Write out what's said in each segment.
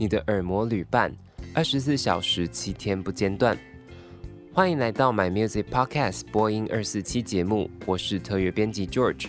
你的耳膜旅伴，二十四小时七天不间断。欢迎来到 My Music Podcast 播音二四七节目，我是特约编辑 George。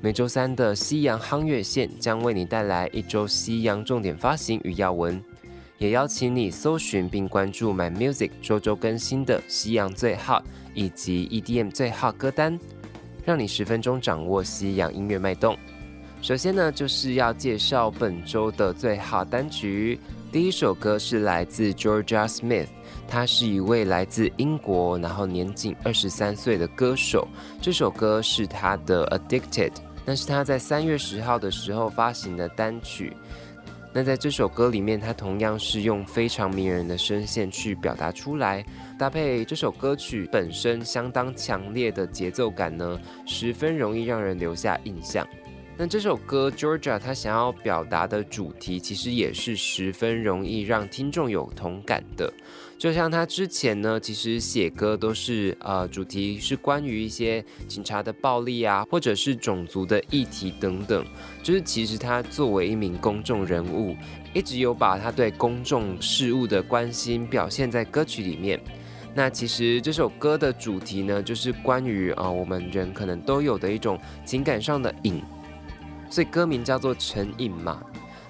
每周三的西洋夯乐线将为你带来一周西洋重点发行与要闻，也邀请你搜寻并关注 My Music 周周更新的西洋最 hot 以及 EDM 最 hot 歌单，让你十分钟掌握西洋音乐脉动。首先呢，就是要介绍本周的最好单曲。第一首歌是来自 Georgia Smith，他是一位来自英国，然后年仅二十三岁的歌手。这首歌是他的 Addicted，那是他在三月十号的时候发行的单曲。那在这首歌里面，他同样是用非常迷人的声线去表达出来，搭配这首歌曲本身相当强烈的节奏感呢，十分容易让人留下印象。那这首歌 Georgia 他想要表达的主题，其实也是十分容易让听众有同感的。就像他之前呢，其实写歌都是呃，主题是关于一些警察的暴力啊，或者是种族的议题等等。就是其实他作为一名公众人物，一直有把他对公众事务的关心表现在歌曲里面。那其实这首歌的主题呢，就是关于啊、我们人可能都有的一种情感上的瘾。所以歌名叫做成瘾嘛，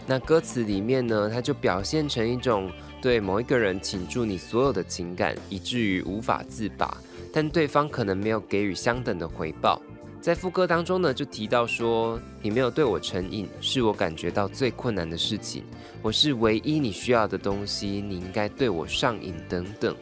那歌词里面呢，它就表现成一种对某一个人倾注你所有的情感，以至于无法自拔，但对方可能没有给予相等的回报。在副歌当中呢，就提到说，你没有对我成瘾，是我感觉到最困难的事情。我是唯一你需要的东西，你应该对我上瘾等等。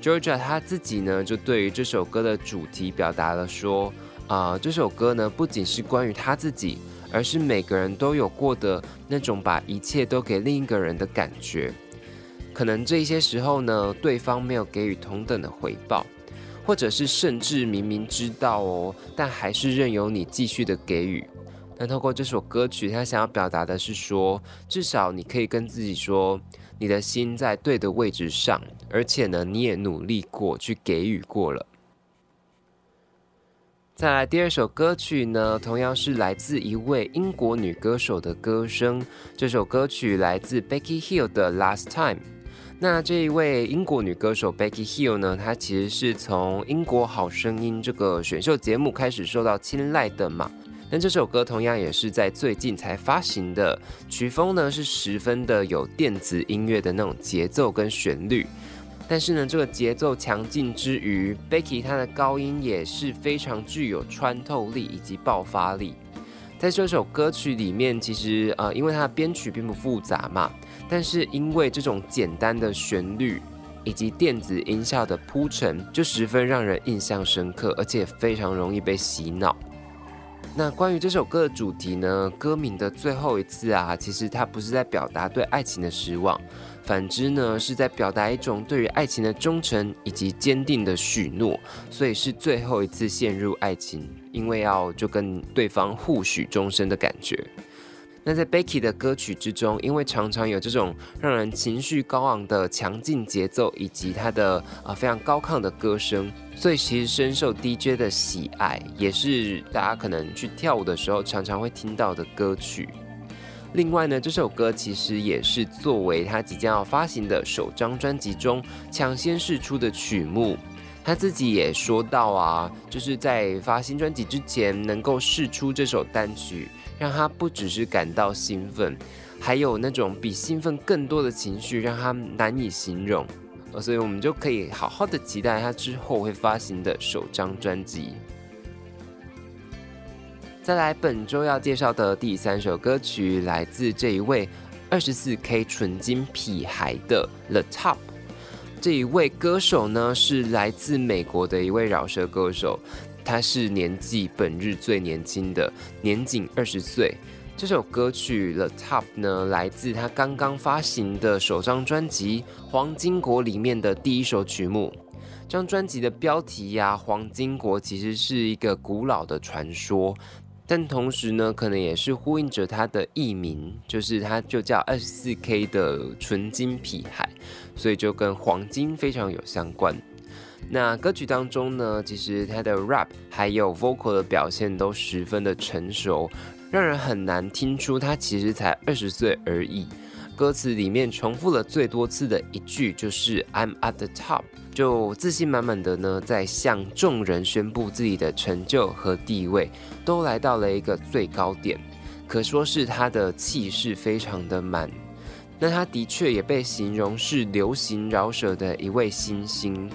Georgia 他自己呢，就对于这首歌的主题表达了说，啊、这首歌呢，不仅是关于他自己。而是每个人都有过的那种把一切都给另一个人的感觉，可能这些时候呢，对方没有给予同等的回报，或者是甚至明明知道哦，但还是任由你继续的给予。但透过这首歌曲，他想要表达的是说，至少你可以跟自己说，你的心在对的位置上，而且呢，你也努力过去给予过了。再来第二首歌曲呢，同样是来自一位英国女歌手的歌声。这首歌曲来自 Becky Hill 的《Last Time》。那这一位英国女歌手 Becky Hill 呢，她其实是从英国好声音这个选秀节目开始受到青睐的嘛。那这首歌同样也是在最近才发行的，曲风呢是十分的有电子音乐的那种节奏跟旋律。但是呢，这个节奏强劲之余，Becky 她的高音也是非常具有穿透力以及爆发力。在这首歌曲里面，其实呃，因为它的编曲并不复杂嘛，但是因为这种简单的旋律以及电子音效的铺陈，就十分让人印象深刻，而且非常容易被洗脑。那关于这首歌的主题呢，歌名的最后一次啊，其实它不是在表达对爱情的失望。反之呢，是在表达一种对于爱情的忠诚以及坚定的许诺，所以是最后一次陷入爱情，因为要就跟对方互许终身的感觉。那在 Becky 的歌曲之中，因为常常有这种让人情绪高昂的强劲节奏，以及他的啊、非常高亢的歌声，所以其实深受 DJ 的喜爱，也是大家可能去跳舞的时候常常会听到的歌曲。另外呢，这首歌其实也是作为他即将要发行的首张专辑中抢先试出的曲目。他自己也说到啊，就是在发新专辑之前能够试出这首单曲，让他不只是感到兴奋，还有那种比兴奋更多的情绪，让他难以形容。所以我们就可以好好的期待他之后会发行的首张专辑。再来，本周要介绍的第三首歌曲来自这一位二十四 K 纯金皮孩的 The Top。这一位歌手呢，是来自美国的一位饶舌歌手，他是年纪本日最年轻的，年仅二十岁。这首歌曲 The Top 呢，来自他刚刚发行的首张专辑《黄金国》里面的第一首曲目。这张专辑的标题呀，《黄金国》其实是一个古老的传说。但同时呢，可能也是呼应着他的艺名，就是他就叫二十四 K 的纯金皮海，所以就跟黄金非常有相关。那歌曲当中呢，其实他的 rap 还有 vocal 的表现都十分的成熟，让人很难听出他其实才二十岁而已。歌词里面重复了最多次的一句就是 "I'm at the top"，就自信满满的呢，在向众人宣布自己的成就和地位都来到了一个最高点，可说是他的气势非常的满。那他的确也被形容是流行饶舌的一位新星。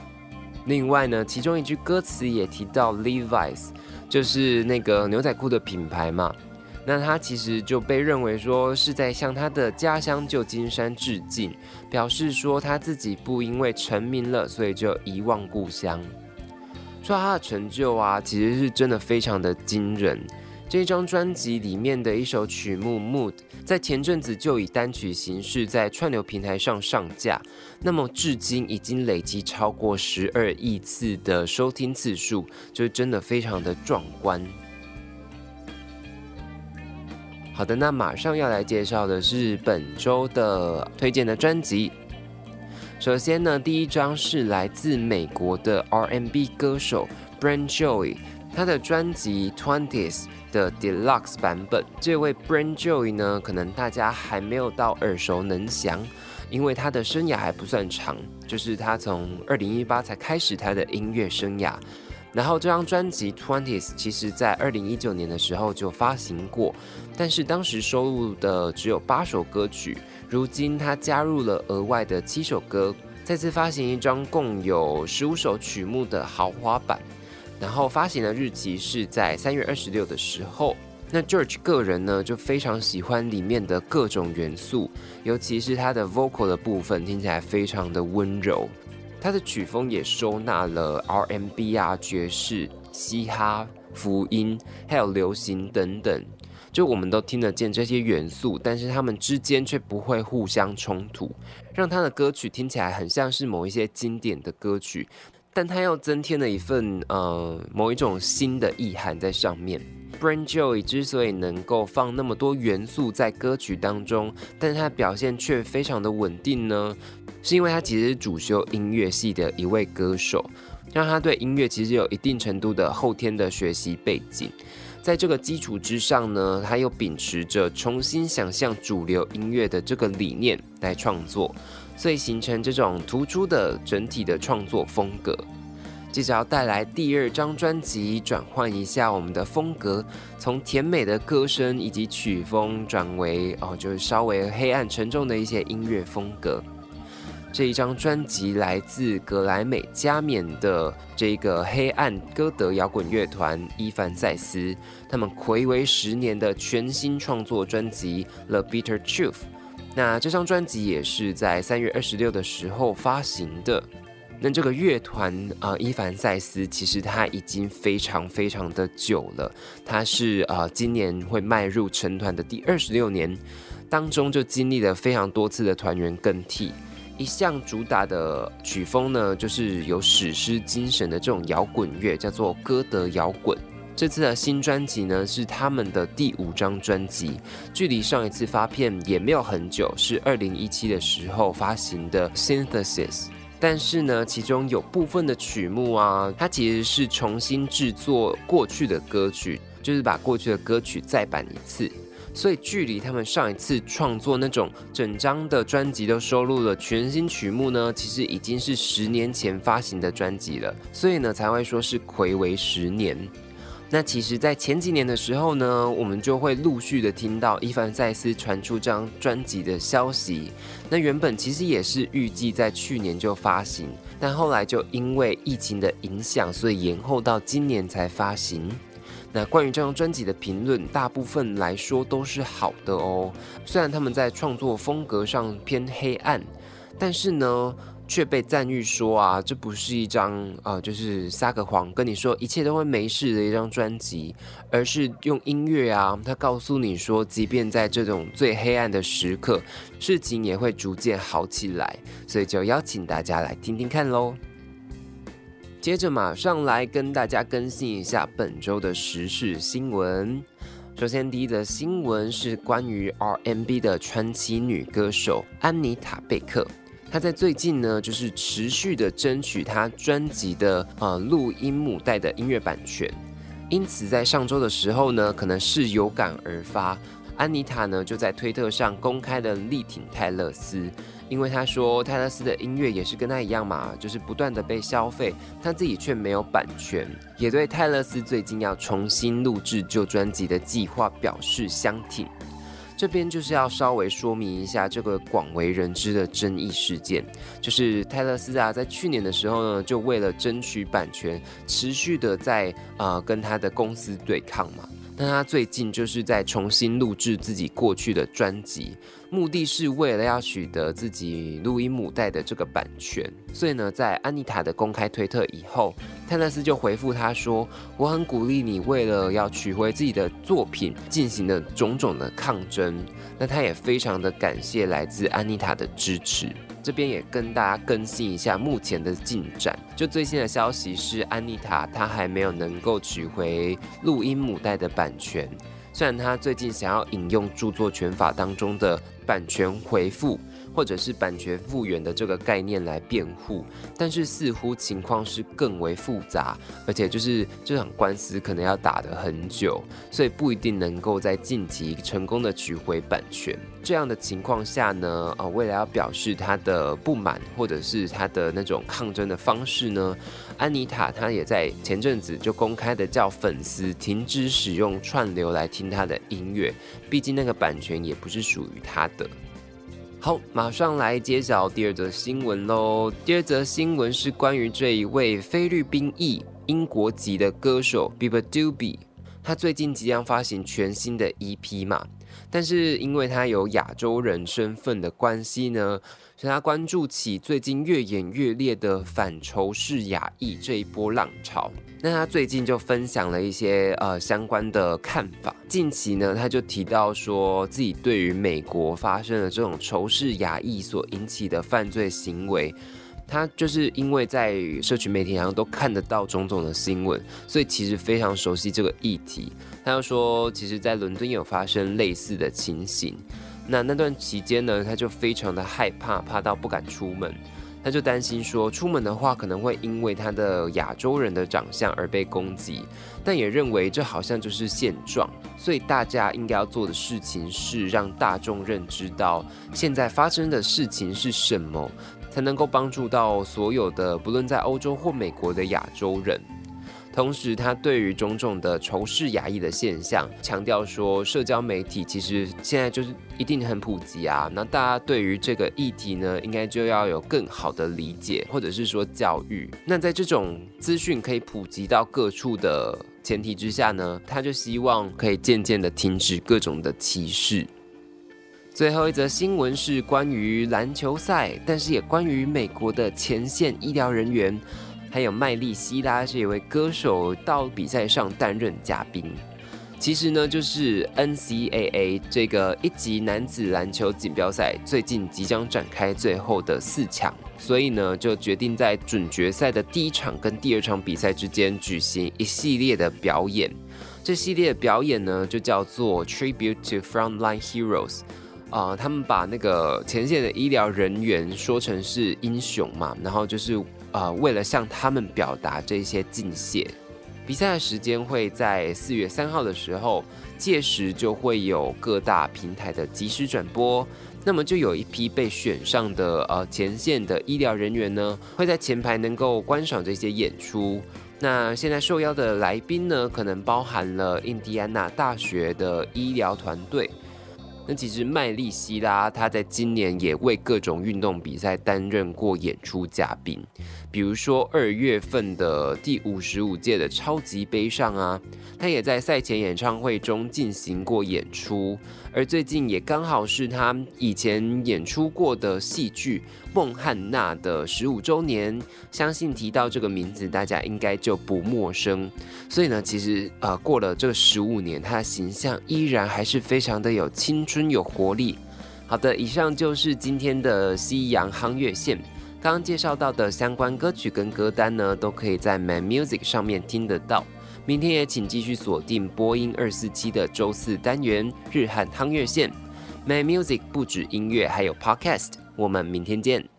另外呢，其中一句歌词也提到 Levi's，就是那个牛仔裤的品牌嘛。那他其实就被认为说是在向他的家乡旧金山致敬，表示说他自己不因为成名了，所以就遗忘故乡。说他的成就啊，其实是真的非常的惊人。这张专辑里面的一首曲目《Mood》，在前阵子就以单曲形式在串流平台上上架，那么至今已经累积超过十二亿次的收听次数，就真的非常的壮观。好的，那马上要来介绍的是本周的推荐的专辑。首先呢，第一张是来自美国的 R&B 歌手 Brent Joy，他的专辑 Twenties 的 Deluxe 版本。这位 Brent Joy 呢，可能大家还没有到耳熟能详，因为他的生涯还不算长，就是他从二零一八才开始他的音乐生涯。然后这张专辑 Twenties 其实在二零一九年的时候就发行过，但是当时收录的只有八首歌曲。如今他加入了额外的七首歌，再次发行一张共有十五首曲目的豪华版。然后发行的日期是在三月二十六的时候。那 George 个人呢就非常喜欢里面的各种元素，尤其是他的 vocal 的部分听起来非常的温柔。他的曲风也收纳了 R&B 啊、爵士、嘻哈、福音，还有流行等等，就我们都听得见这些元素，但是他们之间却不会互相冲突，让他的歌曲听起来很像是某一些经典的歌曲，但他又增添了一份呃某一种新的意涵在上面。Brent Joy 之所以能够放那么多元素在歌曲当中，但是他表现却非常的稳定呢？是因为他其实是主修音乐系的一位歌手，让他对音乐其实有一定程度的后天的学习背景。在这个基础之上呢，他又秉持着重新想象主流音乐的这个理念来创作，所以形成这种突出的整体的创作风格。接着要带来第二张专辑，转换一下我们的风格，从甜美的歌声以及曲风转为哦，就是稍微黑暗沉重的一些音乐风格。这一张专辑来自格莱美加冕的这个黑暗歌德摇滚乐团伊凡赛斯，他们睽违十年的全新创作专辑《The Bitter Truth》。那这张专辑也是在三月二十六的时候发行的。那这个乐团啊，伊凡赛斯其实他已经非常非常的久了，他是呃今年会迈入成团的第二十六年，当中就经历了非常多次的团员更替。一向主打的曲风呢，就是有史诗精神的这种摇滚乐，叫做歌德摇滚。这次的新专辑呢，是他们的第五张专辑，距离上一次发片也没有很久，是二零一七的时候发行的《Synthesis》。但是呢，其中有部分的曲目啊，它其实是重新制作过去的歌曲，就是把过去的歌曲再版一次。所以，距离他们上一次创作那种整张的专辑都收录了全新曲目呢，其实已经是十年前发行的专辑了。所以呢，才会说是睽违十年。那其实，在前几年的时候呢，我们就会陆续的听到伊凡赛斯传出这张专辑的消息。那原本其实也是预计在去年就发行，但后来就因为疫情的影响，所以延后到今年才发行。那关于这张专辑的评论，大部分来说都是好的哦。虽然他们在创作风格上偏黑暗，但是呢，却被赞誉说啊，这不是一张啊、呃，就是撒个谎跟你说一切都会没事的一张专辑，而是用音乐啊，他告诉你说，即便在这种最黑暗的时刻，事情也会逐渐好起来。所以就邀请大家来听听看喽。接着马上来跟大家更新一下本周的时事新闻。首先，第一则新闻是关于 RMB 的传奇女歌手安妮塔贝克。她在最近呢，就是持续的争取她专辑的呃录音母带的音乐版权。因此，在上周的时候呢，可能是有感而发，安妮塔呢就在推特上公开了力挺泰勒斯，因为他说泰勒斯的音乐也是跟他一样嘛，就是不断的被消费，他自己却没有版权，也对泰勒斯最近要重新录制旧专辑的计划表示相挺。这边就是要稍微说明一下这个广为人知的争议事件，就是泰勒斯啊，在去年的时候呢，就为了争取版权，持续的在呃跟他的公司对抗嘛。那他最近就是在重新录制自己过去的专辑，目的是为了要取得自己录音母带的这个版权。所以呢，在安妮塔的公开推特以后，泰勒斯就回复他说：“我很鼓励你为了要取回自己的作品进行的种种的抗争。”那他也非常的感谢来自安妮塔的支持。这边也跟大家更新一下目前的进展。就最新的消息是，安妮塔她还没有能够取回录音母带的版权。虽然她最近想要引用著作权法当中的版权回复。或者是版权复原的这个概念来辩护，但是似乎情况是更为复杂，而且就是这场官司可能要打得很久，所以不一定能够在近期成功的取回版权。这样的情况下呢，呃，为了要表示他的不满或者是他的那种抗争的方式呢，安妮塔她也在前阵子就公开的叫粉丝停止使用串流来听他的音乐，毕竟那个版权也不是属于他的。好，马上来揭晓第二则新闻喽。第二则新闻是关于这一位菲律宾裔英国籍的歌手 Bieber Dubi，他最近即将发行全新的 EP 嘛，但是因为他有亚洲人身份的关系呢。所以他关注起最近越演越烈的反仇视亚裔这一波浪潮。那他最近就分享了一些呃相关的看法。近期呢，他就提到说自己对于美国发生的这种仇视亚裔所引起的犯罪行为，他就是因为在社群媒体上都看得到种种的新闻，所以其实非常熟悉这个议题。他又说，其实在伦敦有发生类似的情形。那那段期间呢，他就非常的害怕，怕到不敢出门。他就担心说，出门的话可能会因为他的亚洲人的长相而被攻击，但也认为这好像就是现状。所以大家应该要做的事情是让大众认知到现在发生的事情是什么，才能够帮助到所有的不论在欧洲或美国的亚洲人。同时，他对于种种的仇视亚裔的现象，强调说，社交媒体其实现在就是一定很普及啊。那大家对于这个议题呢，应该就要有更好的理解，或者是说教育。那在这种资讯可以普及到各处的前提之下呢，他就希望可以渐渐的停止各种的歧视。最后一则新闻是关于篮球赛，但是也关于美国的前线医疗人员。还有麦莉希拉这一位歌手到比赛上担任嘉宾，其实呢，就是 NCAA 这个一级男子篮球锦标赛最近即将展开最后的四强，所以呢，就决定在准决赛的第一场跟第二场比赛之间举行一系列的表演。这系列的表演呢，就叫做 Tribute to Frontline Heroes，啊、呃，他们把那个前线的医疗人员说成是英雄嘛，然后就是。呃，为了向他们表达这些敬谢，比赛的时间会在四月三号的时候，届时就会有各大平台的即时转播。那么就有一批被选上的呃前线的医疗人员呢，会在前排能够观赏这些演出。那现在受邀的来宾呢，可能包含了印第安纳大学的医疗团队。那其实麦利希拉，他在今年也为各种运动比赛担任过演出嘉宾，比如说二月份的第五十五届的超级杯上啊，他也在赛前演唱会中进行过演出，而最近也刚好是他以前演出过的戏剧《孟汉娜》的十五周年，相信提到这个名字，大家应该就不陌生。所以呢，其实呃过了这十五年，他的形象依然还是非常的有青春。有活力。好的，以上就是今天的夕阳夯月线。刚介绍到的相关歌曲跟歌单呢，都可以在 My Music 上面听得到。明天也请继续锁定播音二四七的周四单元日韩汤月线。My Music 不止音乐，还有 Podcast。我们明天见。